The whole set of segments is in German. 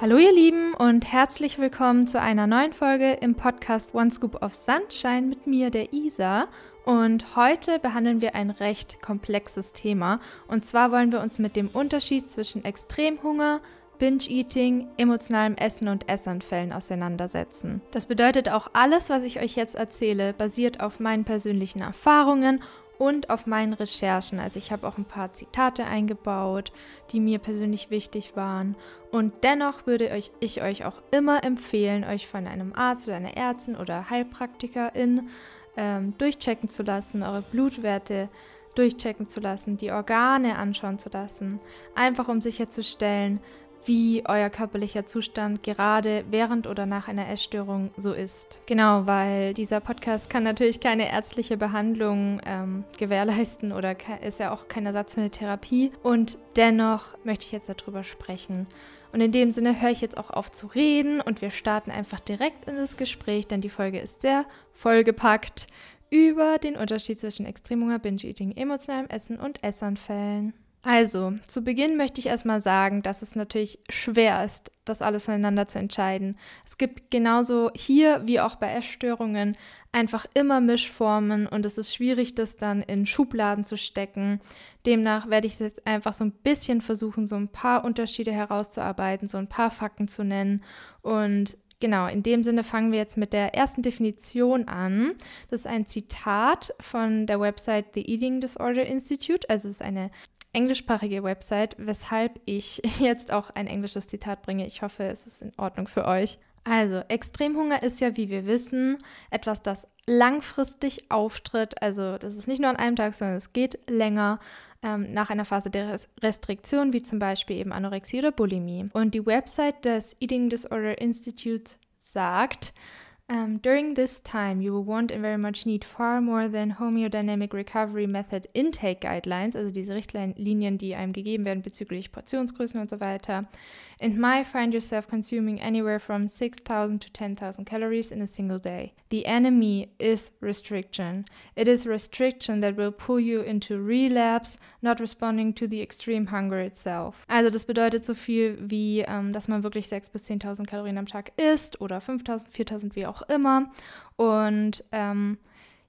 Hallo ihr Lieben und herzlich willkommen zu einer neuen Folge im Podcast One Scoop of Sunshine mit mir, der Isa. Und heute behandeln wir ein recht komplexes Thema. Und zwar wollen wir uns mit dem Unterschied zwischen Extremhunger, Binge-Eating, emotionalem Essen und Essanfällen auseinandersetzen. Das bedeutet auch alles, was ich euch jetzt erzähle, basiert auf meinen persönlichen Erfahrungen und auf meinen Recherchen. Also ich habe auch ein paar Zitate eingebaut, die mir persönlich wichtig waren. Und dennoch würde euch, ich euch auch immer empfehlen, euch von einem Arzt oder einer Ärztin oder Heilpraktikerin ähm, durchchecken zu lassen, eure Blutwerte durchchecken zu lassen, die Organe anschauen zu lassen, einfach um sicherzustellen, wie euer körperlicher Zustand gerade während oder nach einer Essstörung so ist. Genau, weil dieser Podcast kann natürlich keine ärztliche Behandlung ähm, gewährleisten oder ist ja auch kein Ersatz für eine Therapie. Und dennoch möchte ich jetzt darüber sprechen. Und in dem Sinne höre ich jetzt auch auf zu reden und wir starten einfach direkt in das Gespräch, denn die Folge ist sehr vollgepackt über den Unterschied zwischen Extremhunger, Binge-Eating, emotionalem Essen und Essanfällen. Also, zu Beginn möchte ich erstmal sagen, dass es natürlich schwer ist, das alles voneinander zu entscheiden. Es gibt genauso hier wie auch bei Essstörungen einfach immer Mischformen und es ist schwierig, das dann in Schubladen zu stecken. Demnach werde ich jetzt einfach so ein bisschen versuchen, so ein paar Unterschiede herauszuarbeiten, so ein paar Fakten zu nennen und Genau, in dem Sinne fangen wir jetzt mit der ersten Definition an. Das ist ein Zitat von der Website The Eating Disorder Institute. Also es ist eine englischsprachige Website, weshalb ich jetzt auch ein englisches Zitat bringe. Ich hoffe, es ist in Ordnung für euch. Also, Extremhunger ist ja, wie wir wissen, etwas, das langfristig auftritt. Also, das ist nicht nur an einem Tag, sondern es geht länger ähm, nach einer Phase der Restriktion, wie zum Beispiel eben Anorexie oder Bulimie. Und die Website des Eating Disorder Institute sagt, Um, during this time, you will want and very much need far more than homeodynamic recovery method intake guidelines, also diese Richtlinien, die einem gegeben werden bezüglich Portionsgrößen und so weiter. And might find yourself consuming anywhere from 6,000 to 10,000 calories in a single day. The enemy is restriction. It is restriction that will pull you into relapse, not responding to the extreme hunger itself. Also das bedeutet so viel wie, ähm, dass man wirklich 6.000 bis 10.000 Kalorien am Tag isst oder 5.000, 4.000, wie auch immer. Und ähm,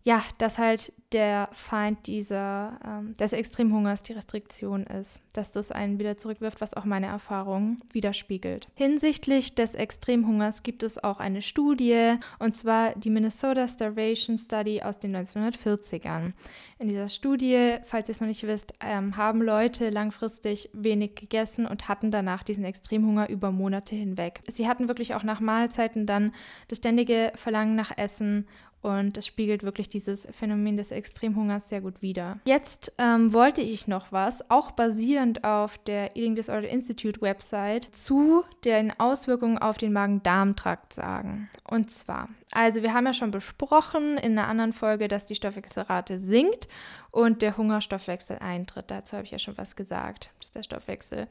ja, dass halt der Feind dieser, ähm, des Extremhungers die Restriktion ist, dass das einen wieder zurückwirft, was auch meine Erfahrung widerspiegelt. Hinsichtlich des Extremhungers gibt es auch eine Studie, und zwar die Minnesota Starvation Study aus den 1940ern. In dieser Studie, falls ihr es noch nicht wisst, ähm, haben Leute langfristig wenig gegessen und hatten danach diesen Extremhunger über Monate hinweg. Sie hatten wirklich auch nach Mahlzeiten dann das ständige Verlangen nach Essen und das spiegelt wirklich dieses Phänomen des Extremhungers sehr gut wider. Jetzt ähm, wollte ich noch was, auch basierend auf der Eating Disorder Institute Website, zu den Auswirkungen auf den Magen-Darm-Trakt sagen. Und zwar, also wir haben ja schon besprochen in einer anderen Folge, dass die Stoffwechselrate sinkt und der Hungerstoffwechsel eintritt. Dazu habe ich ja schon was gesagt, dass der Stoffwechsel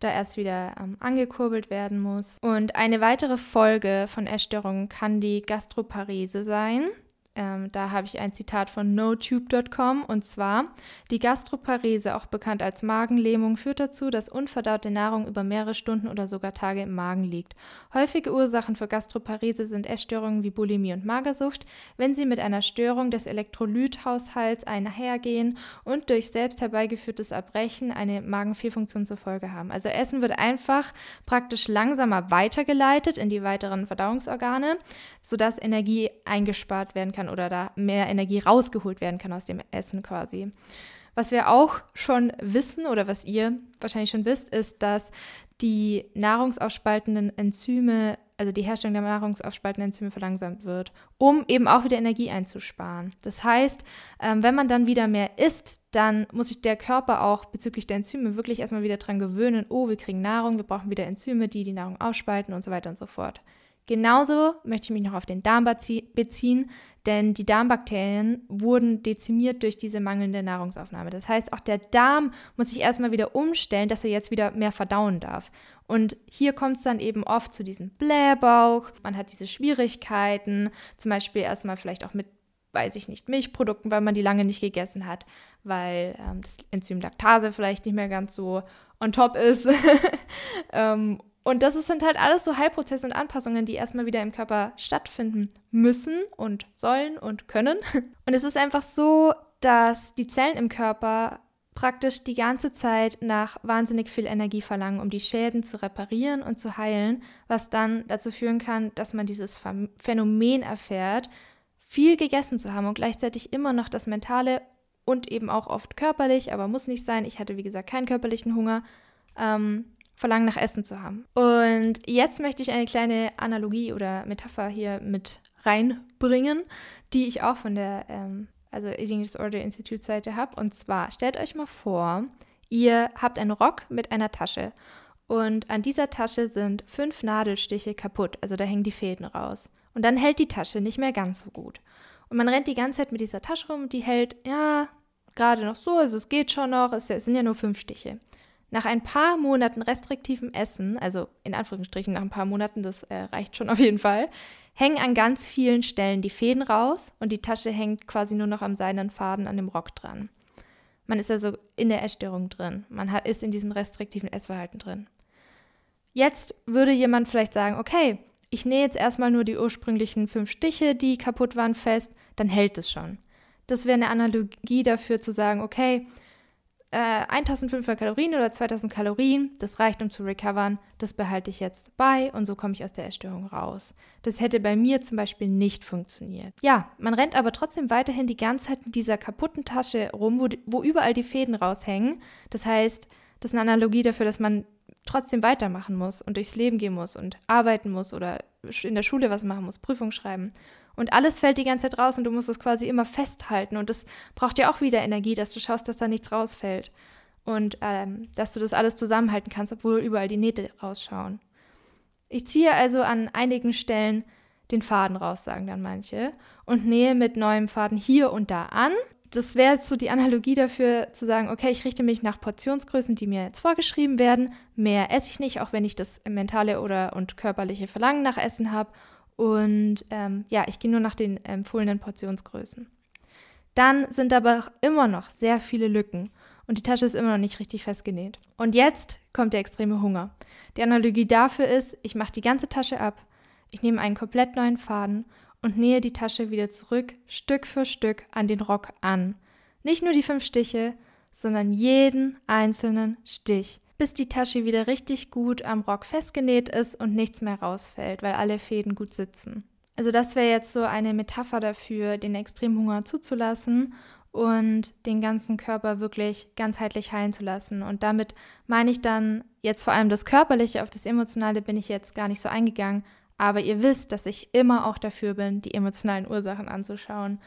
da erst wieder ähm, angekurbelt werden muss. Und eine weitere Folge von Essstörungen kann die Gastroparese sein. Ähm, da habe ich ein Zitat von notube.com und zwar: Die Gastroparese, auch bekannt als Magenlähmung, führt dazu, dass unverdaute Nahrung über mehrere Stunden oder sogar Tage im Magen liegt. Häufige Ursachen für Gastroparese sind Essstörungen wie Bulimie und Magersucht, wenn sie mit einer Störung des Elektrolythaushalts einhergehen und durch selbst herbeigeführtes Erbrechen eine Magenfehlfunktion zur Folge haben. Also Essen wird einfach praktisch langsamer weitergeleitet in die weiteren Verdauungsorgane, sodass Energie eingespart werden kann kann oder da mehr Energie rausgeholt werden kann aus dem Essen quasi. Was wir auch schon wissen oder was ihr wahrscheinlich schon wisst, ist, dass die nahrungsaufspaltenden Enzyme, also die Herstellung der nahrungsaufspaltenden Enzyme verlangsamt wird, um eben auch wieder Energie einzusparen. Das heißt, ähm, wenn man dann wieder mehr isst, dann muss sich der Körper auch bezüglich der Enzyme wirklich erstmal wieder dran gewöhnen, oh, wir kriegen Nahrung, wir brauchen wieder Enzyme, die die Nahrung ausspalten und so weiter und so fort. Genauso möchte ich mich noch auf den Darm beziehen, denn die Darmbakterien wurden dezimiert durch diese mangelnde Nahrungsaufnahme. Das heißt, auch der Darm muss sich erstmal wieder umstellen, dass er jetzt wieder mehr verdauen darf. Und hier kommt es dann eben oft zu diesem Blähbauch. Man hat diese Schwierigkeiten, zum Beispiel erstmal vielleicht auch mit weiß ich nicht, Milchprodukten, weil man die lange nicht gegessen hat, weil ähm, das Enzym Laktase vielleicht nicht mehr ganz so on top ist. ähm, Und das sind halt alles so Heilprozesse und Anpassungen, die erstmal wieder im Körper stattfinden müssen und sollen und können. Und es ist einfach so, dass die Zellen im Körper praktisch die ganze Zeit nach wahnsinnig viel Energie verlangen, um die Schäden zu reparieren und zu heilen, was dann dazu führen kann, dass man dieses Phänomen erfährt, viel gegessen zu haben und gleichzeitig immer noch das mentale und eben auch oft körperlich, aber muss nicht sein. Ich hatte, wie gesagt, keinen körperlichen Hunger. Ähm, Verlangen nach Essen zu haben. Und jetzt möchte ich eine kleine Analogie oder Metapher hier mit reinbringen, die ich auch von der ähm, also Eating Disorder Institute Seite habe. Und zwar stellt euch mal vor, ihr habt einen Rock mit einer Tasche und an dieser Tasche sind fünf Nadelstiche kaputt, also da hängen die Fäden raus. Und dann hält die Tasche nicht mehr ganz so gut. Und man rennt die ganze Zeit mit dieser Tasche rum, die hält, ja, gerade noch so, also es geht schon noch, es sind ja nur fünf Stiche. Nach ein paar Monaten restriktivem Essen, also in Anführungsstrichen nach ein paar Monaten, das äh, reicht schon auf jeden Fall, hängen an ganz vielen Stellen die Fäden raus und die Tasche hängt quasi nur noch am seidenen Faden an dem Rock dran. Man ist also in der Essstörung drin. Man hat, ist in diesem restriktiven Essverhalten drin. Jetzt würde jemand vielleicht sagen, okay, ich nähe jetzt erstmal nur die ursprünglichen fünf Stiche, die kaputt waren, fest, dann hält es schon. Das wäre eine Analogie dafür zu sagen, okay, äh, 1500 Kalorien oder 2000 Kalorien, das reicht, um zu recovern, das behalte ich jetzt bei und so komme ich aus der Essstörung raus. Das hätte bei mir zum Beispiel nicht funktioniert. Ja, man rennt aber trotzdem weiterhin die ganze Zeit mit dieser kaputten Tasche rum, wo, wo überall die Fäden raushängen. Das heißt, das ist eine Analogie dafür, dass man trotzdem weitermachen muss und durchs Leben gehen muss und arbeiten muss oder in der Schule was machen muss, Prüfung schreiben. Und alles fällt die ganze Zeit raus und du musst es quasi immer festhalten. Und das braucht ja auch wieder Energie, dass du schaust, dass da nichts rausfällt. Und ähm, dass du das alles zusammenhalten kannst, obwohl überall die Nähte rausschauen. Ich ziehe also an einigen Stellen den Faden raus, sagen dann manche, und nähe mit neuem Faden hier und da an. Das wäre jetzt so die Analogie dafür, zu sagen, okay, ich richte mich nach Portionsgrößen, die mir jetzt vorgeschrieben werden. Mehr esse ich nicht, auch wenn ich das mentale oder und körperliche Verlangen nach Essen habe. Und ähm, ja, ich gehe nur nach den empfohlenen Portionsgrößen. Dann sind aber immer noch sehr viele Lücken und die Tasche ist immer noch nicht richtig festgenäht. Und jetzt kommt der extreme Hunger. Die Analogie dafür ist, ich mache die ganze Tasche ab, ich nehme einen komplett neuen Faden und nähe die Tasche wieder zurück, Stück für Stück an den Rock an. Nicht nur die fünf Stiche, sondern jeden einzelnen Stich bis die Tasche wieder richtig gut am Rock festgenäht ist und nichts mehr rausfällt, weil alle Fäden gut sitzen. Also das wäre jetzt so eine Metapher dafür, den Extremhunger zuzulassen und den ganzen Körper wirklich ganzheitlich heilen zu lassen. Und damit meine ich dann jetzt vor allem das Körperliche, auf das Emotionale bin ich jetzt gar nicht so eingegangen, aber ihr wisst, dass ich immer auch dafür bin, die emotionalen Ursachen anzuschauen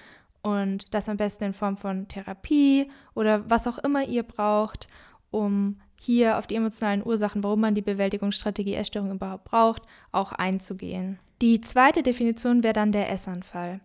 und das am besten in Form von Therapie oder was auch immer ihr braucht, um hier auf die emotionalen Ursachen, warum man die Bewältigungsstrategie Essstörung überhaupt braucht, auch einzugehen. Die zweite Definition wäre dann der Essanfall.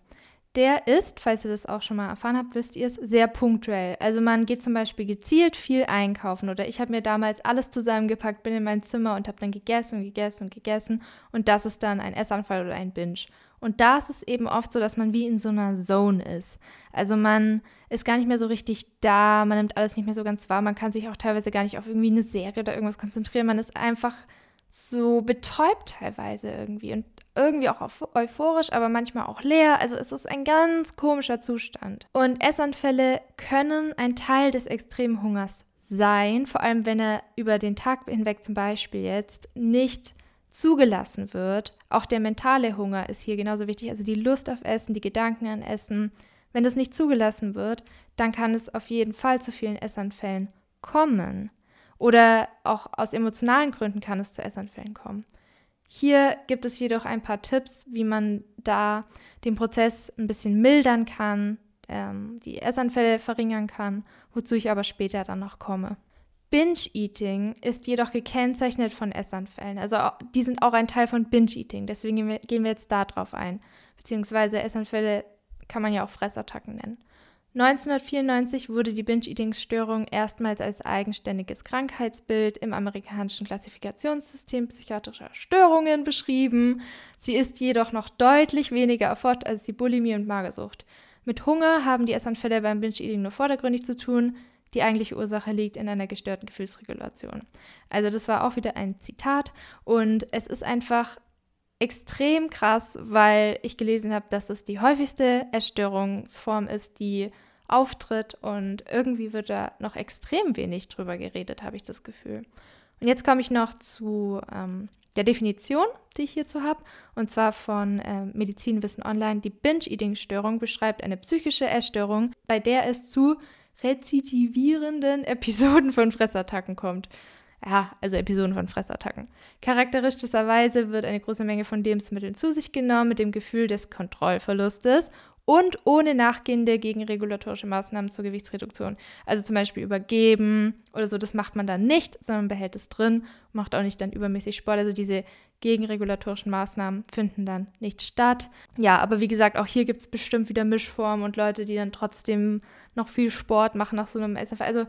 Der ist, falls ihr das auch schon mal erfahren habt, wisst ihr es, sehr punktuell. Also man geht zum Beispiel gezielt viel einkaufen oder ich habe mir damals alles zusammengepackt, bin in mein Zimmer und habe dann gegessen und gegessen und gegessen und das ist dann ein Essanfall oder ein Binge. Und da ist es eben oft so, dass man wie in so einer Zone ist. Also man ist gar nicht mehr so richtig da, man nimmt alles nicht mehr so ganz wahr, man kann sich auch teilweise gar nicht auf irgendwie eine Serie oder irgendwas konzentrieren. Man ist einfach so betäubt teilweise irgendwie und irgendwie auch euphorisch, aber manchmal auch leer. Also es ist ein ganz komischer Zustand. Und Essanfälle können ein Teil des extremen Hungers sein, vor allem wenn er über den Tag hinweg zum Beispiel jetzt nicht zugelassen wird. Auch der mentale Hunger ist hier genauso wichtig, also die Lust auf Essen, die Gedanken an Essen. Wenn das nicht zugelassen wird, dann kann es auf jeden Fall zu vielen Essanfällen kommen. Oder auch aus emotionalen Gründen kann es zu Essanfällen kommen. Hier gibt es jedoch ein paar Tipps, wie man da den Prozess ein bisschen mildern kann, ähm, die Essanfälle verringern kann, wozu ich aber später dann noch komme. Binge-Eating ist jedoch gekennzeichnet von Essanfällen. Also die sind auch ein Teil von Binge-Eating. Deswegen gehen wir, jetzt da drauf ein. Beziehungsweise Essanfälle kann man ja auch Fressattacken nennen. 1994 wurde die Binge-Eating-Störung erstmals als eigenständiges Krankheitsbild im amerikanischen Klassifikationssystem psychiatrischer Störungen beschrieben. Sie ist jedoch noch deutlich weniger erforscht als die Bulimie und Magersucht. Mit Hunger haben die Essanfälle beim Binge-Eating nur vordergründig zu tun, die eigentliche Ursache liegt in einer gestörten Gefühlsregulation. Also das war auch wieder ein Zitat und es ist einfach extrem krass, weil ich gelesen habe, dass es die häufigste Essstörungsform ist, die auftritt und irgendwie wird da noch extrem wenig drüber geredet, habe ich das Gefühl. Und jetzt komme ich noch zu ähm, der Definition, die ich hierzu habe, und zwar von äh, Medizinwissen Online. Die Binge-Eating-Störung beschreibt eine psychische Essstörung, bei der es zu rezitivierenden Episoden von Fressattacken kommt. Ja, also Episoden von Fressattacken. Charakteristischerweise wird eine große Menge von Lebensmitteln zu sich genommen mit dem Gefühl des Kontrollverlustes und ohne nachgehende gegenregulatorische Maßnahmen zur Gewichtsreduktion. Also zum Beispiel übergeben oder so, das macht man dann nicht, sondern behält es drin, macht auch nicht dann übermäßig Sport. Also diese gegenregulatorischen Maßnahmen finden dann nicht statt. Ja, aber wie gesagt, auch hier gibt es bestimmt wieder Mischformen und Leute, die dann trotzdem noch viel Sport machen nach so einem SFR. Also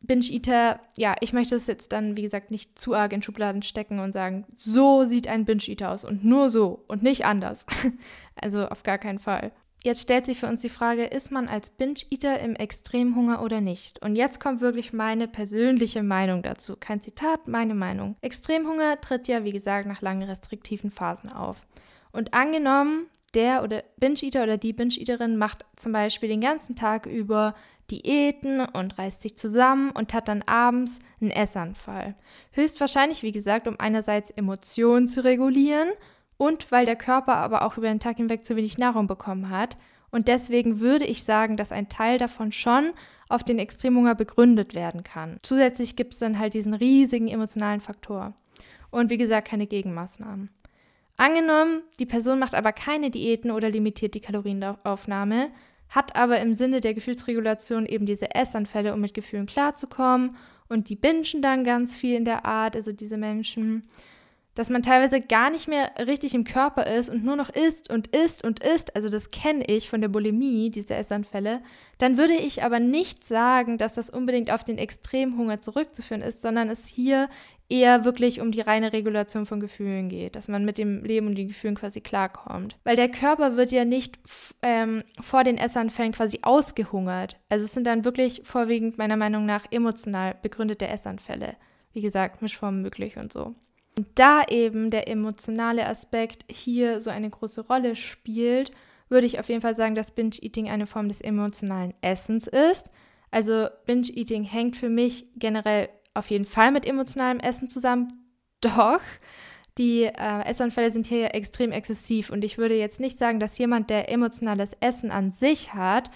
Binge-Eater, ja, ich möchte es jetzt dann, wie gesagt, nicht zu arg in Schubladen stecken und sagen, so sieht ein Binge-Eater aus und nur so und nicht anders. also auf gar keinen Fall. Jetzt stellt sich für uns die Frage, ist man als Binge-Eater im Extremhunger oder nicht? Und jetzt kommt wirklich meine persönliche Meinung dazu. Kein Zitat, meine Meinung. Extremhunger tritt ja, wie gesagt, nach langen restriktiven Phasen auf. Und angenommen, der oder Binge-Eater oder die Binge-Eaterin macht zum Beispiel den ganzen Tag über Diäten und reißt sich zusammen und hat dann abends einen Essanfall. Höchstwahrscheinlich, wie gesagt, um einerseits Emotionen zu regulieren und weil der Körper aber auch über den Tag hinweg zu wenig Nahrung bekommen hat. Und deswegen würde ich sagen, dass ein Teil davon schon auf den Extremhunger begründet werden kann. Zusätzlich gibt es dann halt diesen riesigen emotionalen Faktor. Und wie gesagt, keine Gegenmaßnahmen. Angenommen, die Person macht aber keine Diäten oder limitiert die Kalorienaufnahme, hat aber im Sinne der Gefühlsregulation eben diese Essanfälle, um mit Gefühlen klarzukommen und die bingen dann ganz viel in der Art, also diese Menschen dass man teilweise gar nicht mehr richtig im Körper ist und nur noch isst und isst und isst, also das kenne ich von der Bulimie, diese Essanfälle, dann würde ich aber nicht sagen, dass das unbedingt auf den Extremhunger zurückzuführen ist, sondern es hier eher wirklich um die reine Regulation von Gefühlen geht, dass man mit dem Leben und den Gefühlen quasi klarkommt. Weil der Körper wird ja nicht ähm, vor den Essanfällen quasi ausgehungert. Also es sind dann wirklich vorwiegend meiner Meinung nach emotional begründete Essanfälle. Wie gesagt, Mischformen möglich und so. Und da eben der emotionale Aspekt hier so eine große Rolle spielt, würde ich auf jeden Fall sagen, dass Binge-Eating eine Form des emotionalen Essens ist. Also Binge-Eating hängt für mich generell auf jeden Fall mit emotionalem Essen zusammen. Doch die äh, Essanfälle sind hier ja extrem exzessiv und ich würde jetzt nicht sagen, dass jemand, der emotionales Essen an sich hat,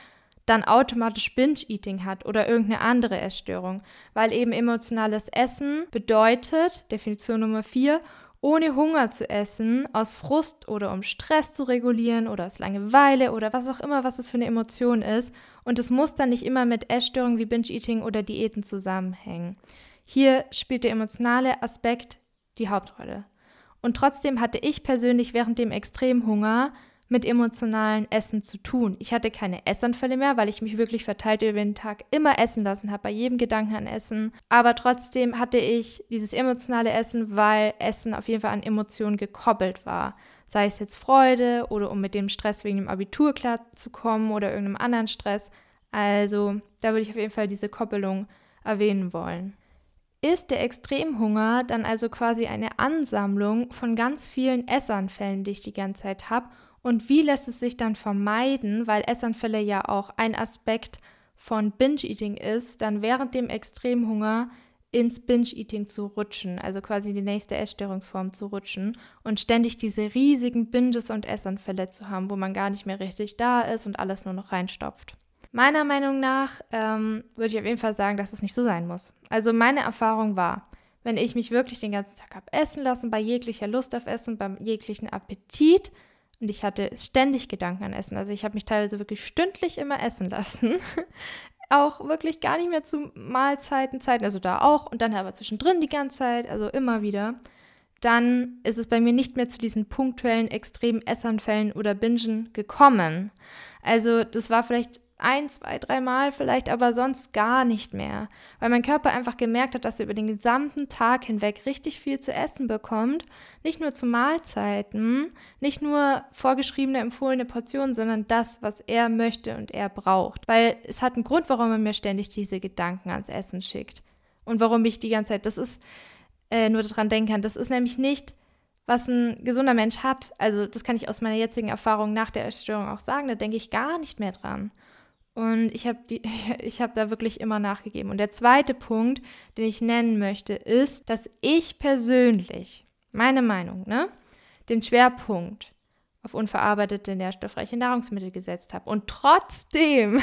dann automatisch Binge-Eating hat oder irgendeine andere Essstörung, weil eben emotionales Essen bedeutet, Definition Nummer 4, ohne Hunger zu essen, aus Frust oder um Stress zu regulieren oder aus Langeweile oder was auch immer, was es für eine Emotion ist. Und es muss dann nicht immer mit Essstörungen wie Binge-Eating oder Diäten zusammenhängen. Hier spielt der emotionale Aspekt die Hauptrolle. Und trotzdem hatte ich persönlich während dem Extremhunger mit emotionalen Essen zu tun. Ich hatte keine Essanfälle mehr, weil ich mich wirklich verteilt über den Tag immer essen lassen habe, bei jedem Gedanken an Essen. Aber trotzdem hatte ich dieses emotionale Essen, weil Essen auf jeden Fall an Emotionen gekoppelt war. Sei es jetzt Freude oder um mit dem Stress wegen dem Abitur klarzukommen oder irgendeinem anderen Stress. Also da würde ich auf jeden Fall diese Koppelung erwähnen wollen. Ist der Extremhunger dann also quasi eine Ansammlung von ganz vielen Essanfällen, die ich die ganze Zeit habe und wie lässt es sich dann vermeiden, weil Essanfälle ja auch ein Aspekt von Binge-Eating ist, dann während dem Extremhunger ins Binge-Eating zu rutschen, also quasi die nächste Essstörungsform zu rutschen und ständig diese riesigen Binges und Essanfälle zu haben, wo man gar nicht mehr richtig da ist und alles nur noch reinstopft. Meiner Meinung nach ähm, würde ich auf jeden Fall sagen, dass es nicht so sein muss. Also meine Erfahrung war, wenn ich mich wirklich den ganzen Tag habe essen lassen, bei jeglicher Lust auf Essen, beim jeglichen Appetit, und ich hatte ständig Gedanken an Essen. Also ich habe mich teilweise wirklich stündlich immer essen lassen. auch wirklich gar nicht mehr zu Mahlzeiten, Zeiten, also da auch und dann aber zwischendrin die ganze Zeit, also immer wieder. Dann ist es bei mir nicht mehr zu diesen punktuellen extremen Essanfällen oder Bingen gekommen. Also das war vielleicht ein, zwei, dreimal vielleicht, aber sonst gar nicht mehr. Weil mein Körper einfach gemerkt hat, dass er über den gesamten Tag hinweg richtig viel zu essen bekommt. Nicht nur zu Mahlzeiten, nicht nur vorgeschriebene, empfohlene Portionen, sondern das, was er möchte und er braucht. Weil es hat einen Grund, warum er mir ständig diese Gedanken ans Essen schickt. Und warum ich die ganze Zeit, das ist äh, nur daran denken das ist nämlich nicht was ein gesunder Mensch hat, also das kann ich aus meiner jetzigen Erfahrung nach der Erstörung auch sagen, da denke ich gar nicht mehr dran. Und ich habe hab da wirklich immer nachgegeben. Und der zweite Punkt, den ich nennen möchte, ist, dass ich persönlich, meine Meinung, ne, den Schwerpunkt auf unverarbeitete nährstoffreiche Nahrungsmittel gesetzt habe. Und trotzdem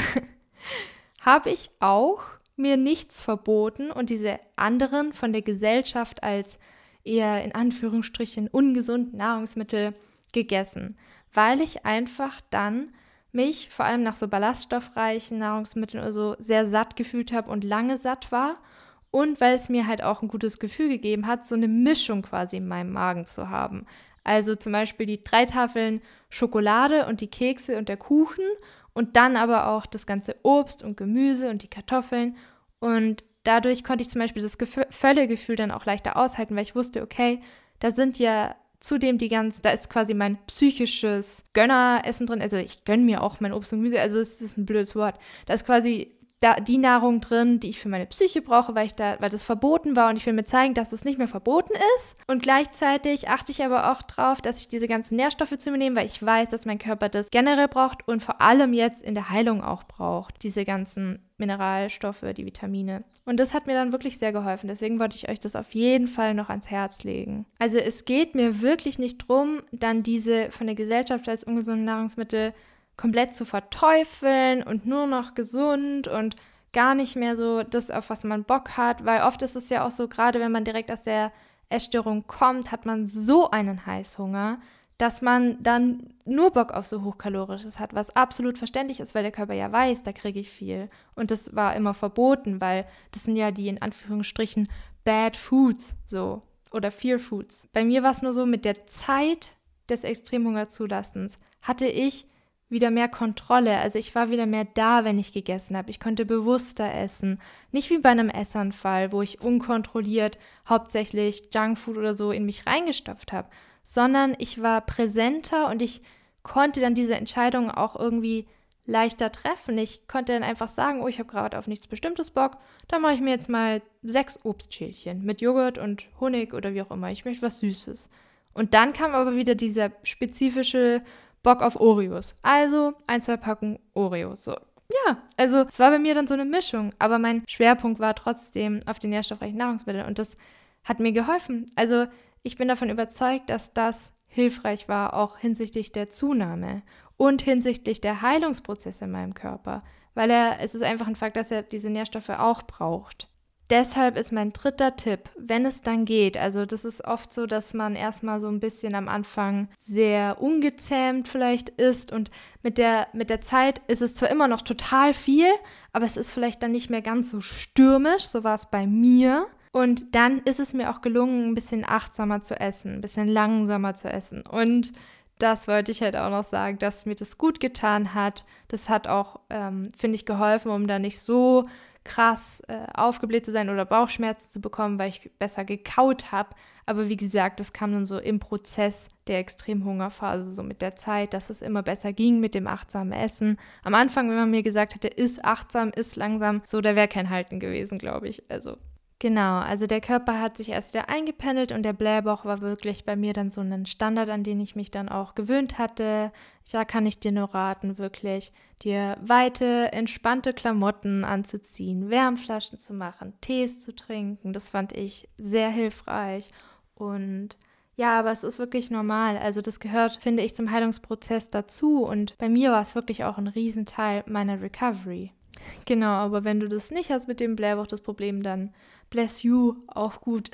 habe ich auch mir nichts verboten und diese anderen von der Gesellschaft als eher in Anführungsstrichen ungesunden Nahrungsmittel gegessen, weil ich einfach dann mich vor allem nach so ballaststoffreichen Nahrungsmitteln oder so sehr satt gefühlt habe und lange satt war und weil es mir halt auch ein gutes Gefühl gegeben hat, so eine Mischung quasi in meinem Magen zu haben. Also zum Beispiel die drei Tafeln Schokolade und die Kekse und der Kuchen und dann aber auch das ganze Obst und Gemüse und die Kartoffeln. Und dadurch konnte ich zum Beispiel das Völlegefühl dann auch leichter aushalten, weil ich wusste, okay, da sind ja Zudem die ganz, da ist quasi mein psychisches Gönneressen drin. Also ich gönne mir auch mein Obst und Gemüse, also das ist ein blödes Wort. Da ist quasi da, die Nahrung drin, die ich für meine Psyche brauche, weil ich da, weil das verboten war und ich will mir zeigen, dass es nicht mehr verboten ist. Und gleichzeitig achte ich aber auch drauf, dass ich diese ganzen Nährstoffe zu mir nehme, weil ich weiß, dass mein Körper das generell braucht und vor allem jetzt in der Heilung auch braucht. Diese ganzen Mineralstoffe, die Vitamine. Und das hat mir dann wirklich sehr geholfen. Deswegen wollte ich euch das auf jeden Fall noch ans Herz legen. Also es geht mir wirklich nicht drum, dann diese von der Gesellschaft als ungesunde Nahrungsmittel komplett zu verteufeln und nur noch gesund und gar nicht mehr so das, auf was man Bock hat, weil oft ist es ja auch so, gerade wenn man direkt aus der Essstörung kommt, hat man so einen Heißhunger, dass man dann nur Bock auf so hochkalorisches hat, was absolut verständlich ist, weil der Körper ja weiß, da kriege ich viel. Und das war immer verboten, weil das sind ja die in Anführungsstrichen Bad Foods so oder Fear Foods. Bei mir war es nur so, mit der Zeit des Extremhungerzulassens hatte ich wieder mehr Kontrolle. Also ich war wieder mehr da, wenn ich gegessen habe. Ich konnte bewusster essen. Nicht wie bei einem Essanfall, wo ich unkontrolliert hauptsächlich Junkfood oder so in mich reingestopft habe, sondern ich war präsenter und ich konnte dann diese Entscheidung auch irgendwie leichter treffen. Ich konnte dann einfach sagen, oh, ich habe gerade auf nichts Bestimmtes Bock, dann mache ich mir jetzt mal sechs Obstschälchen mit Joghurt und Honig oder wie auch immer. Ich möchte was Süßes. Und dann kam aber wieder dieser spezifische Bock auf Oreos. Also ein, zwei Packen Oreos. So. Ja, also es war bei mir dann so eine Mischung, aber mein Schwerpunkt war trotzdem auf den nährstoffreichen Nahrungsmitteln und das hat mir geholfen. Also ich bin davon überzeugt, dass das hilfreich war, auch hinsichtlich der Zunahme und hinsichtlich der Heilungsprozesse in meinem Körper, weil er, es ist einfach ein Fakt, dass er diese Nährstoffe auch braucht. Deshalb ist mein dritter Tipp, wenn es dann geht, also das ist oft so, dass man erstmal so ein bisschen am Anfang sehr ungezähmt vielleicht ist und mit der, mit der Zeit ist es zwar immer noch total viel, aber es ist vielleicht dann nicht mehr ganz so stürmisch, so war es bei mir. Und dann ist es mir auch gelungen, ein bisschen achtsamer zu essen, ein bisschen langsamer zu essen. Und das wollte ich halt auch noch sagen, dass mir das gut getan hat. Das hat auch, ähm, finde ich, geholfen, um da nicht so krass äh, aufgebläht zu sein oder Bauchschmerzen zu bekommen, weil ich besser gekaut habe. Aber wie gesagt, das kam dann so im Prozess der Extremhungerphase, so mit der Zeit, dass es immer besser ging mit dem achtsamen Essen. Am Anfang, wenn man mir gesagt hätte, ist achtsam, ist langsam, so, da wäre kein Halten gewesen, glaube ich. Also Genau, also der Körper hat sich erst wieder eingependelt und der Blähbauch war wirklich bei mir dann so ein Standard, an den ich mich dann auch gewöhnt hatte. Da kann ich dir nur raten, wirklich dir weite, entspannte Klamotten anzuziehen, Wärmflaschen zu machen, Tees zu trinken. Das fand ich sehr hilfreich und ja, aber es ist wirklich normal. Also das gehört, finde ich, zum Heilungsprozess dazu. Und bei mir war es wirklich auch ein Riesenteil meiner Recovery. Genau, aber wenn du das nicht hast mit dem Blähbauch, das Problem, dann bless you, auch gut.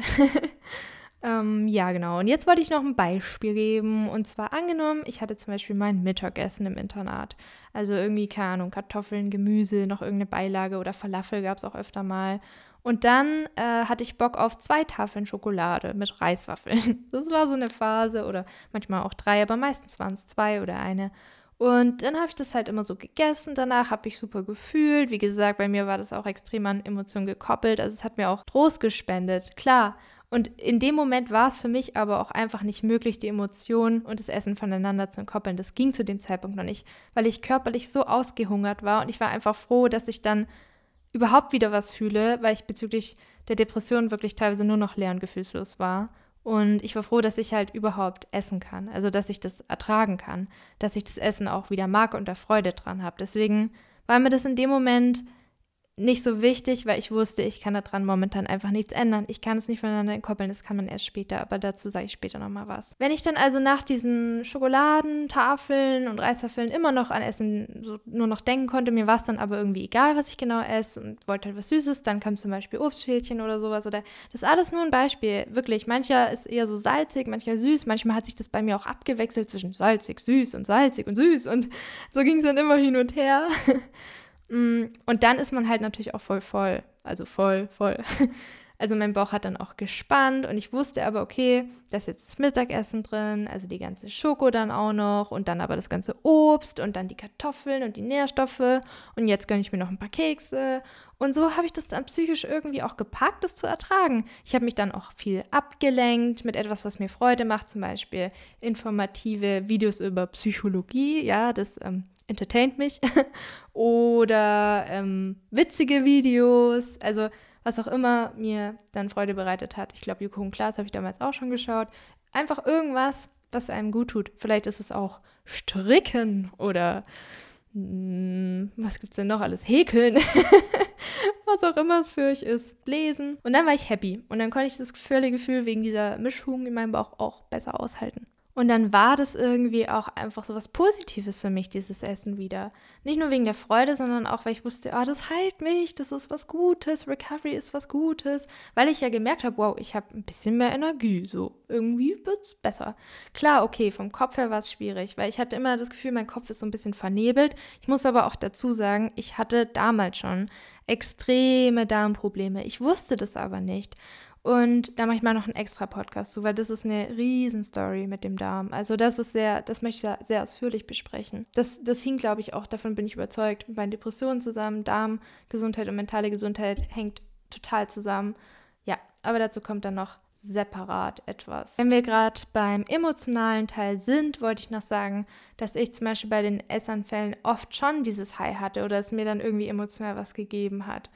ähm, ja, genau. Und jetzt wollte ich noch ein Beispiel geben. Und zwar angenommen, ich hatte zum Beispiel mein Mittagessen im Internat. Also irgendwie, keine Ahnung, Kartoffeln, Gemüse, noch irgendeine Beilage oder Falafel gab es auch öfter mal. Und dann äh, hatte ich Bock auf zwei Tafeln Schokolade mit Reiswaffeln. Das war so eine Phase oder manchmal auch drei, aber meistens waren es zwei oder eine. Und dann habe ich das halt immer so gegessen. Danach habe ich super gefühlt. Wie gesagt, bei mir war das auch extrem an Emotionen gekoppelt. Also es hat mir auch Trost gespendet. Klar, und in dem Moment war es für mich aber auch einfach nicht möglich, die Emotionen und das Essen voneinander zu entkoppeln. Das ging zu dem Zeitpunkt noch nicht, weil ich körperlich so ausgehungert war und ich war einfach froh, dass ich dann überhaupt wieder was fühle, weil ich bezüglich der Depression wirklich teilweise nur noch leer und gefühlslos war. Und ich war froh, dass ich halt überhaupt essen kann, also dass ich das ertragen kann, dass ich das Essen auch wieder mag und da Freude dran habe. Deswegen war mir das in dem Moment nicht so wichtig, weil ich wusste, ich kann daran momentan einfach nichts ändern. Ich kann es nicht voneinander entkoppeln, das kann man erst später, aber dazu sage ich später nochmal was. Wenn ich dann also nach diesen Schokoladen, Tafeln und Reiswaffeln immer noch an Essen so nur noch denken konnte, mir war es dann aber irgendwie egal, was ich genau esse und wollte halt was Süßes, dann kam zum Beispiel Obstschälchen oder sowas oder das ist alles nur ein Beispiel, wirklich. Mancher ist eher so salzig, mancher süß, manchmal hat sich das bei mir auch abgewechselt zwischen salzig, süß und salzig und süß und so ging es dann immer hin und her. Mm, und dann ist man halt natürlich auch voll voll. Also voll, voll. Also mein Bauch hat dann auch gespannt und ich wusste aber, okay, da ist jetzt das Mittagessen drin, also die ganze Schoko dann auch noch und dann aber das ganze Obst und dann die Kartoffeln und die Nährstoffe und jetzt gönne ich mir noch ein paar Kekse. Und so habe ich das dann psychisch irgendwie auch gepackt, das zu ertragen. Ich habe mich dann auch viel abgelenkt mit etwas, was mir Freude macht, zum Beispiel informative Videos über Psychologie, ja, das ähm, entertaint mich. Oder ähm, witzige Videos, also was auch immer mir dann Freude bereitet hat. Ich glaube, und Klaas habe ich damals auch schon geschaut. Einfach irgendwas, was einem gut tut. Vielleicht ist es auch Stricken oder mh, hm, was es denn noch alles? Häkeln. was auch immer es für euch ist. Lesen. Und dann war ich happy. Und dann konnte ich das Gefühl wegen dieser Mischung in meinem Bauch auch besser aushalten. Und dann war das irgendwie auch einfach so was Positives für mich, dieses Essen wieder. Nicht nur wegen der Freude, sondern auch, weil ich wusste, oh, das heilt mich, das ist was Gutes, Recovery ist was Gutes. Weil ich ja gemerkt habe, wow, ich habe ein bisschen mehr Energie, so irgendwie wird es besser. Klar, okay, vom Kopf her war es schwierig, weil ich hatte immer das Gefühl, mein Kopf ist so ein bisschen vernebelt. Ich muss aber auch dazu sagen, ich hatte damals schon extreme Darmprobleme. Ich wusste das aber nicht. Und da mache ich mal noch einen extra Podcast zu, weil das ist eine Riesenstory mit dem Darm. Also das ist sehr, das möchte ich sehr ausführlich besprechen. Das, das hing, glaube ich, auch, davon bin ich überzeugt, mit meinen Depressionen zusammen. Darmgesundheit und mentale Gesundheit hängt total zusammen. Ja, aber dazu kommt dann noch separat etwas. Wenn wir gerade beim emotionalen Teil sind, wollte ich noch sagen, dass ich zum Beispiel bei den Essanfällen oft schon dieses High hatte oder es mir dann irgendwie emotional was gegeben hat.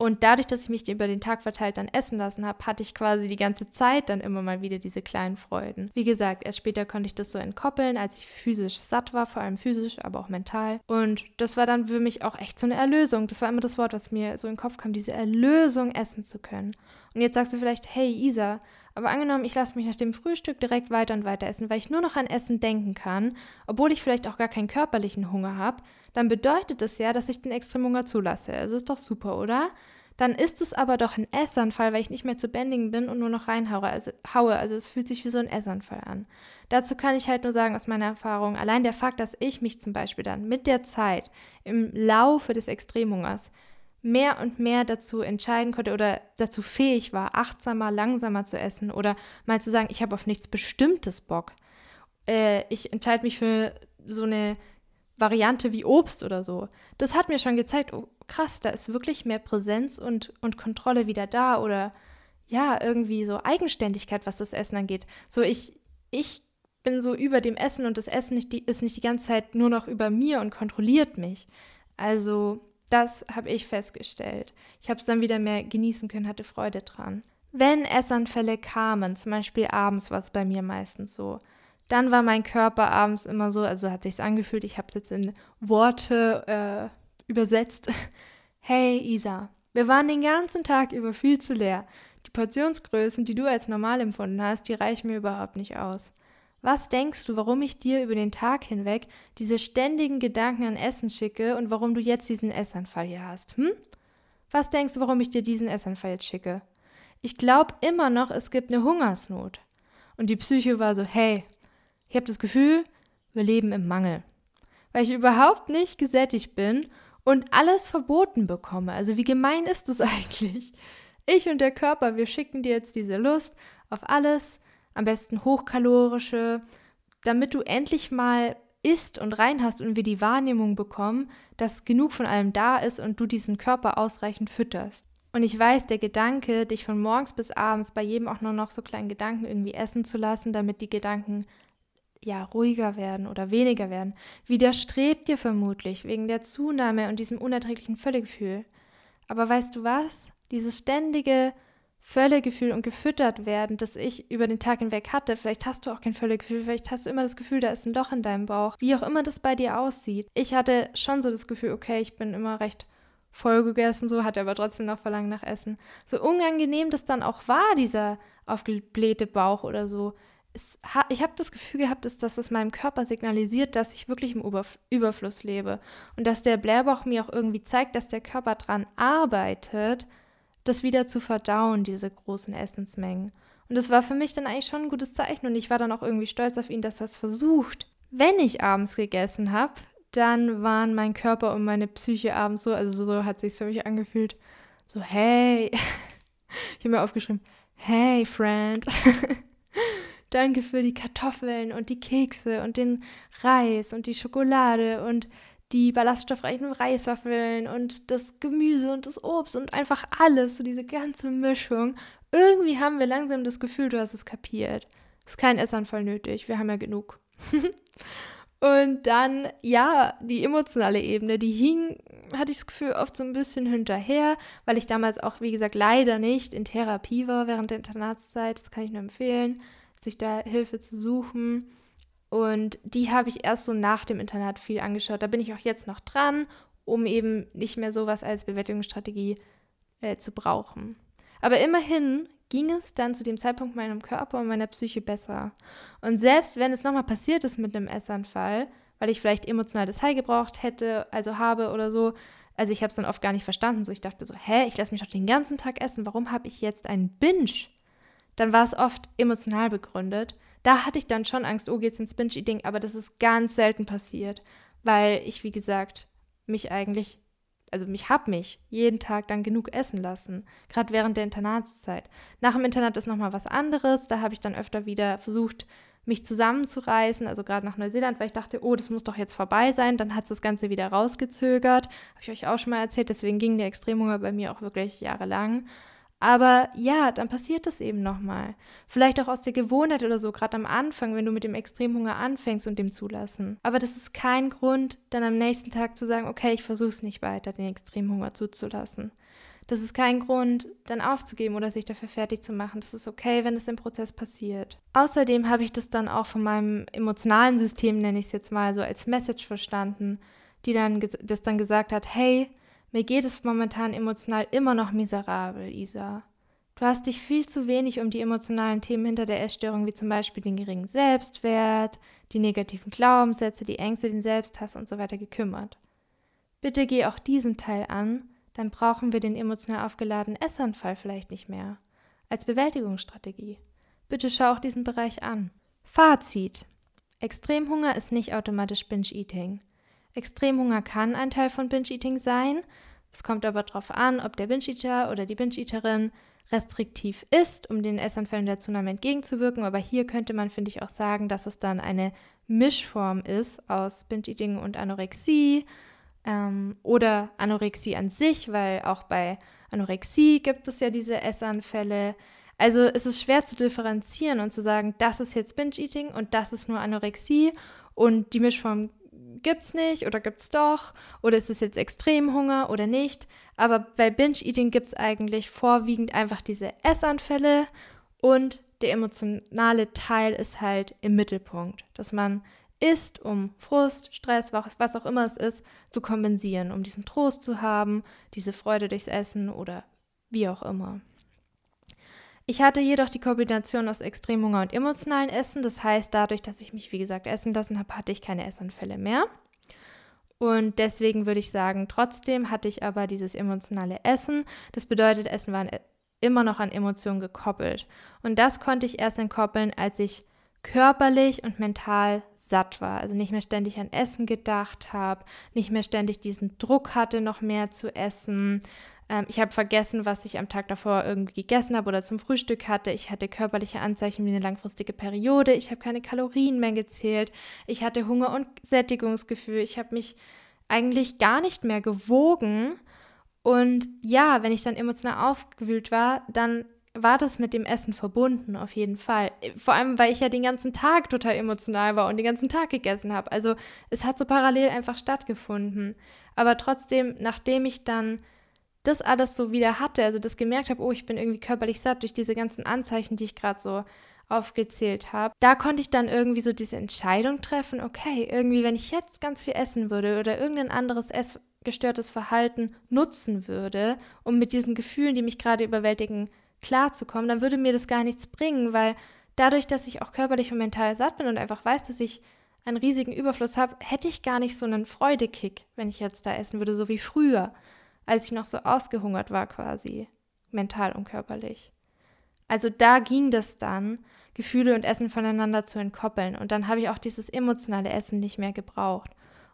Und dadurch, dass ich mich über den Tag verteilt dann essen lassen habe, hatte ich quasi die ganze Zeit dann immer mal wieder diese kleinen Freuden. Wie gesagt, erst später konnte ich das so entkoppeln, als ich physisch satt war, vor allem physisch, aber auch mental. Und das war dann für mich auch echt so eine Erlösung. Das war immer das Wort, was mir so in den Kopf kam, diese Erlösung essen zu können. Und jetzt sagst du vielleicht, hey Isa, aber angenommen, ich lasse mich nach dem Frühstück direkt weiter und weiter essen, weil ich nur noch an Essen denken kann, obwohl ich vielleicht auch gar keinen körperlichen Hunger habe, dann bedeutet das ja, dass ich den Extremhunger zulasse. Es ist doch super, oder? Dann ist es aber doch ein Essanfall, weil ich nicht mehr zu bändigen bin und nur noch reinhaue. Also, haue. also es fühlt sich wie so ein Essanfall an. Dazu kann ich halt nur sagen aus meiner Erfahrung, allein der Fakt, dass ich mich zum Beispiel dann mit der Zeit im Laufe des Extremhungers mehr und mehr dazu entscheiden konnte oder dazu fähig war, achtsamer, langsamer zu essen oder mal zu sagen, ich habe auf nichts Bestimmtes Bock. Äh, ich entscheide mich für so eine Variante wie Obst oder so. Das hat mir schon gezeigt, oh krass, da ist wirklich mehr Präsenz und, und Kontrolle wieder da oder ja, irgendwie so Eigenständigkeit, was das Essen angeht. So, ich, ich bin so über dem Essen und das Essen nicht die, ist nicht die ganze Zeit nur noch über mir und kontrolliert mich. Also, das habe ich festgestellt. Ich habe es dann wieder mehr genießen können, hatte Freude dran. Wenn Essanfälle kamen, zum Beispiel abends war es bei mir meistens so, dann war mein Körper abends immer so, also hat sich angefühlt, ich habe es jetzt in Worte äh, übersetzt. Hey Isa, wir waren den ganzen Tag über viel zu leer. Die Portionsgrößen, die du als normal empfunden hast, die reichen mir überhaupt nicht aus. Was denkst du, warum ich dir über den Tag hinweg diese ständigen Gedanken an Essen schicke und warum du jetzt diesen Essanfall hier hast? Hm? Was denkst du, warum ich dir diesen Essanfall jetzt schicke? Ich glaube immer noch, es gibt eine Hungersnot. Und die Psyche war so, hey, ich habe das Gefühl, wir leben im Mangel. Weil ich überhaupt nicht gesättigt bin und alles verboten bekomme. Also wie gemein ist das eigentlich? Ich und der Körper, wir schicken dir jetzt diese Lust auf alles, am besten hochkalorische, damit du endlich mal isst und rein hast und wir die Wahrnehmung bekommen, dass genug von allem da ist und du diesen Körper ausreichend fütterst. Und ich weiß, der Gedanke, dich von morgens bis abends bei jedem auch nur noch so kleinen Gedanken irgendwie essen zu lassen, damit die Gedanken ja ruhiger werden oder weniger werden, widerstrebt dir vermutlich wegen der Zunahme und diesem unerträglichen Völlegefühl. Aber weißt du was? Dieses ständige Völlegefühl und gefüttert werden, das ich über den Tag hinweg hatte. Vielleicht hast du auch kein Völlegefühl, vielleicht hast du immer das Gefühl, da ist ein Loch in deinem Bauch. Wie auch immer das bei dir aussieht. Ich hatte schon so das Gefühl, okay, ich bin immer recht voll gegessen, so hatte aber trotzdem noch Verlangen nach Essen. So unangenehm das dann auch war, dieser aufgeblähte Bauch oder so. Es, ich habe das Gefühl gehabt, dass, dass es meinem Körper signalisiert, dass ich wirklich im Überf Überfluss lebe und dass der Blähbauch mir auch irgendwie zeigt, dass der Körper dran arbeitet, das wieder zu verdauen, diese großen Essensmengen. Und das war für mich dann eigentlich schon ein gutes Zeichen und ich war dann auch irgendwie stolz auf ihn, dass er es versucht. Wenn ich abends gegessen habe, dann waren mein Körper und meine Psyche abends so, also so hat sich für mich angefühlt, so hey, ich habe mir aufgeschrieben, hey Friend, danke für die Kartoffeln und die Kekse und den Reis und die Schokolade und die ballaststoffreichen Reiswaffeln und das Gemüse und das Obst und einfach alles, so diese ganze Mischung. Irgendwie haben wir langsam das Gefühl, du hast es kapiert. Ist kein Essanfall nötig, wir haben ja genug. und dann, ja, die emotionale Ebene, die hing, hatte ich das Gefühl, oft so ein bisschen hinterher, weil ich damals auch, wie gesagt, leider nicht in Therapie war während der Internatszeit. Das kann ich nur empfehlen, sich da Hilfe zu suchen. Und die habe ich erst so nach dem Internat viel angeschaut. Da bin ich auch jetzt noch dran, um eben nicht mehr sowas als Bewältigungsstrategie äh, zu brauchen. Aber immerhin ging es dann zu dem Zeitpunkt meinem Körper und meiner Psyche besser. Und selbst wenn es nochmal passiert ist mit einem Essanfall, weil ich vielleicht emotional das Heil gebraucht hätte, also habe oder so, also ich habe es dann oft gar nicht verstanden. So, ich dachte mir so, hä, ich lasse mich doch den ganzen Tag essen, warum habe ich jetzt einen Binge? Dann war es oft emotional begründet. Da hatte ich dann schon Angst, oh, geht's ins Binge-Eating, aber das ist ganz selten passiert, weil ich, wie gesagt, mich eigentlich, also mich hab mich jeden Tag dann genug essen lassen, gerade während der Internatszeit. Nach dem Internat ist nochmal was anderes, da habe ich dann öfter wieder versucht, mich zusammenzureißen, also gerade nach Neuseeland, weil ich dachte, oh, das muss doch jetzt vorbei sein. Dann hat es das Ganze wieder rausgezögert. Habe ich euch auch schon mal erzählt, deswegen ging der Extremhunger bei mir auch wirklich jahrelang. Aber ja, dann passiert das eben nochmal. Vielleicht auch aus der Gewohnheit oder so, gerade am Anfang, wenn du mit dem Extremhunger anfängst und dem zulassen. Aber das ist kein Grund, dann am nächsten Tag zu sagen, okay, ich versuche es nicht weiter, den Extremhunger zuzulassen. Das ist kein Grund, dann aufzugeben oder sich dafür fertig zu machen. Das ist okay, wenn es im Prozess passiert. Außerdem habe ich das dann auch von meinem emotionalen System, nenne ich es jetzt mal so, als Message verstanden, die dann das dann gesagt hat, hey, mir geht es momentan emotional immer noch miserabel, Isa. Du hast dich viel zu wenig um die emotionalen Themen hinter der Essstörung, wie zum Beispiel den geringen Selbstwert, die negativen Glaubenssätze, die Ängste, den Selbsthass und so weiter gekümmert. Bitte geh auch diesen Teil an, dann brauchen wir den emotional aufgeladenen Essanfall vielleicht nicht mehr. Als Bewältigungsstrategie. Bitte schau auch diesen Bereich an. Fazit. Extremhunger ist nicht automatisch Binge-Eating. Extremhunger kann ein Teil von Binge-Eating sein. Es kommt aber darauf an, ob der Binge-Eater oder die Binge-Eaterin restriktiv ist, um den Essanfällen der Zunahme entgegenzuwirken. Aber hier könnte man, finde ich, auch sagen, dass es dann eine Mischform ist aus Binge-Eating und Anorexie ähm, oder Anorexie an sich, weil auch bei Anorexie gibt es ja diese Essanfälle. Also es ist schwer zu differenzieren und zu sagen, das ist jetzt Binge-Eating und das ist nur Anorexie und die Mischform gibt es nicht oder gibt es doch oder ist es jetzt Extremhunger oder nicht. Aber bei Binge-Eating gibt es eigentlich vorwiegend einfach diese Essanfälle und der emotionale Teil ist halt im Mittelpunkt, dass man isst, um Frust, Stress, was auch immer es ist, zu kompensieren, um diesen Trost zu haben, diese Freude durchs Essen oder wie auch immer. Ich hatte jedoch die Kombination aus Extremhunger und emotionalen Essen. Das heißt, dadurch, dass ich mich, wie gesagt, essen lassen habe, hatte ich keine Essanfälle mehr. Und deswegen würde ich sagen, trotzdem hatte ich aber dieses emotionale Essen. Das bedeutet, Essen war immer noch an Emotionen gekoppelt. Und das konnte ich erst entkoppeln, als ich körperlich und mental satt war. Also nicht mehr ständig an Essen gedacht habe, nicht mehr ständig diesen Druck hatte, noch mehr zu essen, Ähm, ich habe vergessen, was ich am Tag davor irgendwie gegessen habe oder zum Frühstück hatte. Ich hatte körperliche Anzeichen wie eine langfristige Periode. Ich habe keine Kalorien mehr gezählt. Ich hatte Hunger und Sättigungsgefühl. Ich habe mich eigentlich gar nicht mehr gewogen. Und ja, wenn ich dann emotional aufgewühlt war, dann war das mit dem Essen verbunden, auf jeden Fall. Vor allem, weil ich ja den ganzen Tag total emotional war und den ganzen Tag gegessen habe. Also es hat so parallel einfach stattgefunden. Aber trotzdem, nachdem ich dann das alles so wieder hatte, also das gemerkt habe, oh, ich bin irgendwie körperlich satt durch diese ganzen Anzeichen, die ich gerade so aufgezählt habe, da konnte ich dann irgendwie so diese Entscheidung treffen, okay, irgendwie, wenn ich jetzt ganz viel essen würde oder irgendein anderes essgestörtes Verhalten nutzen würde, um mit diesen Gefühlen, die mich gerade überwältigen, klarzukommen, dann würde mir das gar nichts bringen, weil dadurch, dass ich auch körperlich und mental satt bin und einfach weiß, dass ich einen riesigen Überfluss habe, hätte ich gar nicht so einen Freudekick, wenn ich jetzt da essen würde, so wie früher als ich noch so ausgehungert war quasi, mental und körperlich. Also da ging das dann, Gefühle und Essen voneinander zu entkoppeln. Und dann habe ich auch dieses emotionale Essen nicht mehr gebraucht.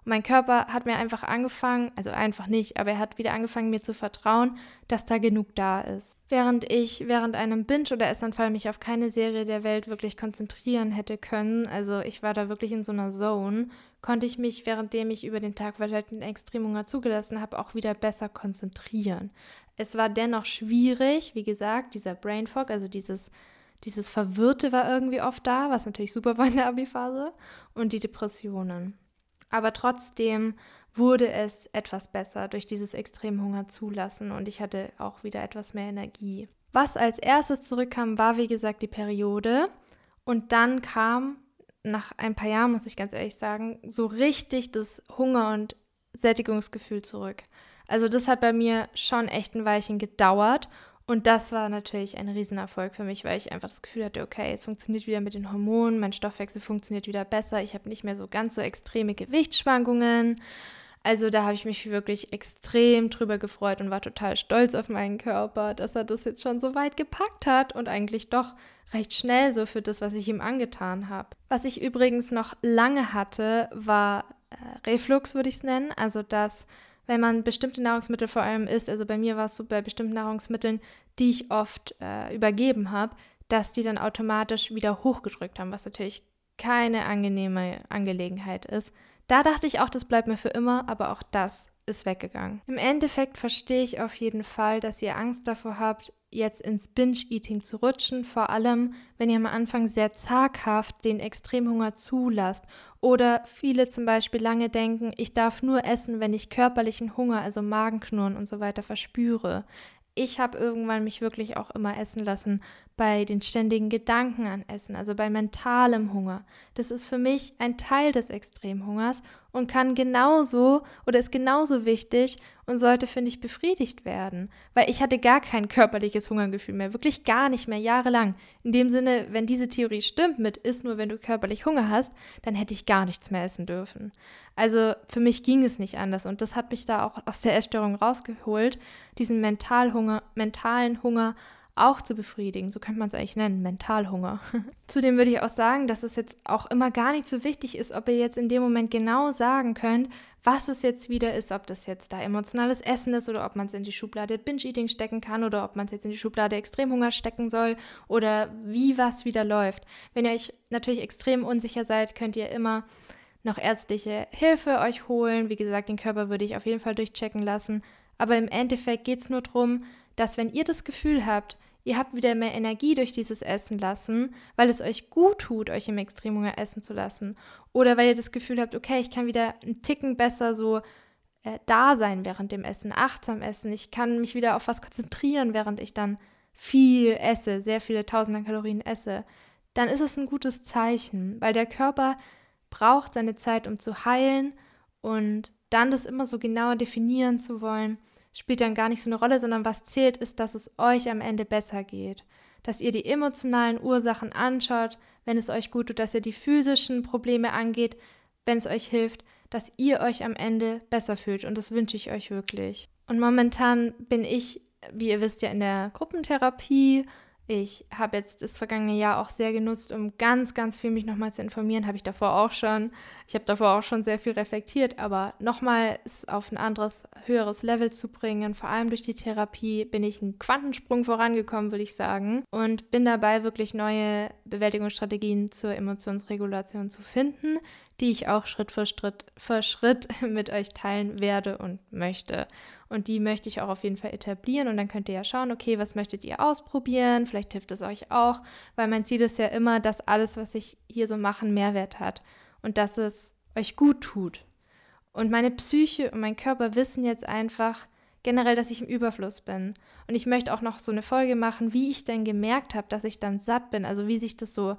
Mein Körper hat mir einfach angefangen, also einfach nicht, aber er hat wieder angefangen, mir zu vertrauen, dass da genug da ist. Während ich während einem Binge- oder Essanfall mich auf keine Serie der Welt wirklich konzentrieren hätte können, also ich war da wirklich in so einer Zone, konnte ich mich, währenddem ich über den Tag verteilten Extremhunger zugelassen habe, auch wieder besser konzentrieren. Es war dennoch schwierig, wie gesagt, dieser Brain Fog, also dieses dieses Verwirrte war irgendwie oft da, was natürlich super war in der Abi-Phase, und die Depressionen. Aber trotzdem wurde es etwas besser durch dieses Extremhunger zulassen und ich hatte auch wieder etwas mehr Energie. Was als erstes zurückkam, war wie gesagt die Periode und dann kam nach ein paar Jahren, muss ich ganz ehrlich sagen, so richtig das Hunger- und Sättigungsgefühl zurück. Also das hat bei mir schon echt ein Weilchen gedauert und das war natürlich ein Riesenerfolg für mich, weil ich einfach das Gefühl hatte, okay, es funktioniert wieder mit den Hormonen, mein Stoffwechsel funktioniert wieder besser, ich habe nicht mehr so ganz so extreme Gewichtsschwankungen. Also da habe ich mich wirklich extrem drüber gefreut und war total stolz auf meinen Körper, dass er das jetzt schon so weit gepackt hat und eigentlich doch recht schnell so für das, was ich ihm angetan habe. Was ich übrigens noch lange hatte, war äh, Reflux, würde ich es nennen. Also dass wenn man bestimmte Nahrungsmittel vor allem isst, also bei mir war es so bei bestimmten Nahrungsmitteln, die ich oft äh, übergeben habe, dass die dann automatisch wieder hochgedrückt haben, was natürlich keine angenehme Angelegenheit ist. Da dachte ich auch, das bleibt mir für immer, aber auch das ist weggegangen. Im Endeffekt verstehe ich auf jeden Fall, dass ihr Angst davor habt, jetzt ins Binge-Eating zu rutschen, vor allem wenn ihr am Anfang sehr zaghaft den Extremhunger zulasst oder viele zum Beispiel lange denken, ich darf nur essen, wenn ich körperlichen Hunger, also Magenknurren und so weiter verspüre. Ich habe irgendwann mich wirklich auch immer essen lassen bei den ständigen Gedanken an Essen, also bei mentalem Hunger. Das ist für mich ein Teil des Extremhungers und kann genauso oder ist genauso wichtig und sollte, finde ich, befriedigt werden. Weil ich hatte gar kein körperliches Hungergefühl mehr, wirklich gar nicht mehr, jahrelang. In dem Sinne, wenn diese Theorie stimmt mit ist nur, wenn du körperlich Hunger hast, dann hätte ich gar nichts mehr essen dürfen. Also für mich ging es nicht anders und das hat mich da auch aus der Essstörung rausgeholt, diesen Mentalhunger, mentalen Hunger auch zu befriedigen. So könnte man es eigentlich nennen, Mentalhunger. Zudem würde ich auch sagen, dass es jetzt auch immer gar nicht so wichtig ist, ob ihr jetzt in dem Moment genau sagen könnt, was es jetzt wieder ist, ob das jetzt da emotionales Essen ist oder ob man es in die Schublade Binge-Eating stecken kann oder ob man es jetzt in die Schublade Extremhunger stecken soll oder wie was wieder läuft. Wenn ihr euch natürlich extrem unsicher seid, könnt ihr immer noch ärztliche Hilfe euch holen. Wie gesagt, den Körper würde ich auf jeden Fall durchchecken lassen. Aber im Endeffekt geht es nur darum, dass wenn ihr das Gefühl habt, ihr habt wieder mehr Energie durch dieses Essen lassen, weil es euch gut tut, euch im Extremhunger essen zu lassen. Oder weil ihr das Gefühl habt, okay, ich kann wieder einen Ticken besser so äh, da sein während dem Essen, achtsam essen. Ich kann mich wieder auf was konzentrieren, während ich dann viel esse, sehr viele tausende Kalorien esse. Dann ist es ein gutes Zeichen, weil der Körper braucht seine Zeit, um zu heilen und dann das immer so genauer definieren zu wollen, spielt dann gar nicht so eine Rolle, sondern was zählt ist, dass es euch am Ende besser geht. Dass ihr die emotionalen Ursachen anschaut, wenn es euch gut tut, dass ihr die physischen Probleme angeht, wenn es euch hilft, dass ihr euch am Ende besser fühlt. Und das wünsche ich euch wirklich. Und momentan bin ich, wie ihr wisst, ja in der Gruppentherapie Ich habe jetzt das vergangene Jahr auch sehr genutzt, um ganz, ganz viel mich nochmal zu informieren. Habe ich davor auch schon. Ich habe davor auch schon sehr viel reflektiert, aber nochmal es auf ein anderes, höheres Level zu bringen. Vor allem durch die Therapie bin ich einen Quantensprung vorangekommen, würde ich sagen. Und bin dabei, wirklich neue Bewältigungsstrategien zur Emotionsregulation zu finden, die ich auch Schritt für Schritt, für Schritt mit euch teilen werde und möchte. Und die möchte ich auch auf jeden Fall etablieren. Und dann könnt ihr ja schauen, okay, was möchtet ihr ausprobieren? Vielleicht hilft es euch auch, weil mein Ziel ist ja immer, dass alles, was ich hier so mache, Mehrwert hat und dass es euch gut tut. Und meine Psyche und mein Körper wissen jetzt einfach generell, dass ich im Überfluss bin. Und ich möchte auch noch so eine Folge machen, wie ich denn gemerkt habe, dass ich dann satt bin. Also wie sich das so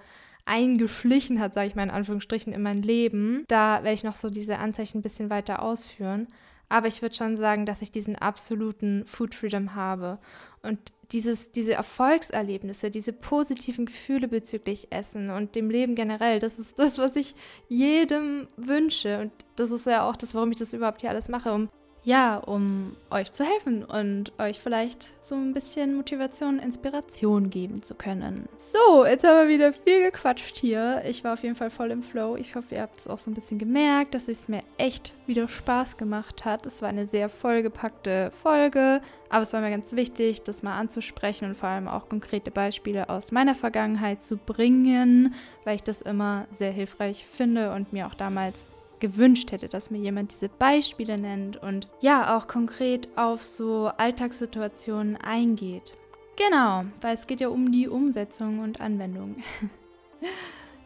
eingeschlichen hat, sage ich mal in Anführungsstrichen, in mein Leben. Da werde ich noch so diese Anzeichen ein bisschen weiter ausführen. Aber ich würde schon sagen, dass ich diesen absoluten Food Freedom habe. Und dieses, diese Erfolgserlebnisse, diese positiven Gefühle bezüglich Essen und dem Leben generell, das ist das, was ich jedem wünsche. Und das ist ja auch das, warum ich das überhaupt hier alles mache, um ja, um euch zu helfen und euch vielleicht so ein bisschen Motivation, Inspiration geben zu können. So, jetzt haben wir wieder viel gequatscht hier. Ich war auf jeden Fall voll im Flow. Ich hoffe, ihr habt es auch so ein bisschen gemerkt, dass es mir echt wieder Spaß gemacht hat. Es war eine sehr vollgepackte Folge, aber es war mir ganz wichtig, das mal anzusprechen und vor allem auch konkrete Beispiele aus meiner Vergangenheit zu bringen, weil ich das immer sehr hilfreich finde und mir auch damals gewünscht hätte, dass mir jemand diese Beispiele nennt und ja auch konkret auf so Alltagssituationen eingeht. Genau, weil es geht ja um die Umsetzung und Anwendung.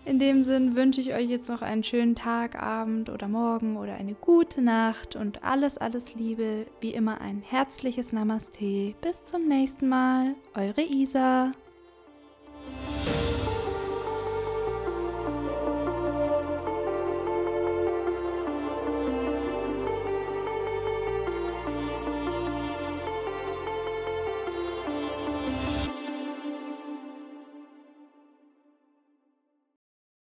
In dem Sinn wünsche ich euch jetzt noch einen schönen Tag, Abend oder Morgen oder eine gute Nacht und alles, alles Liebe. Wie immer ein herzliches Namaste. Bis zum nächsten Mal. Eure Isa.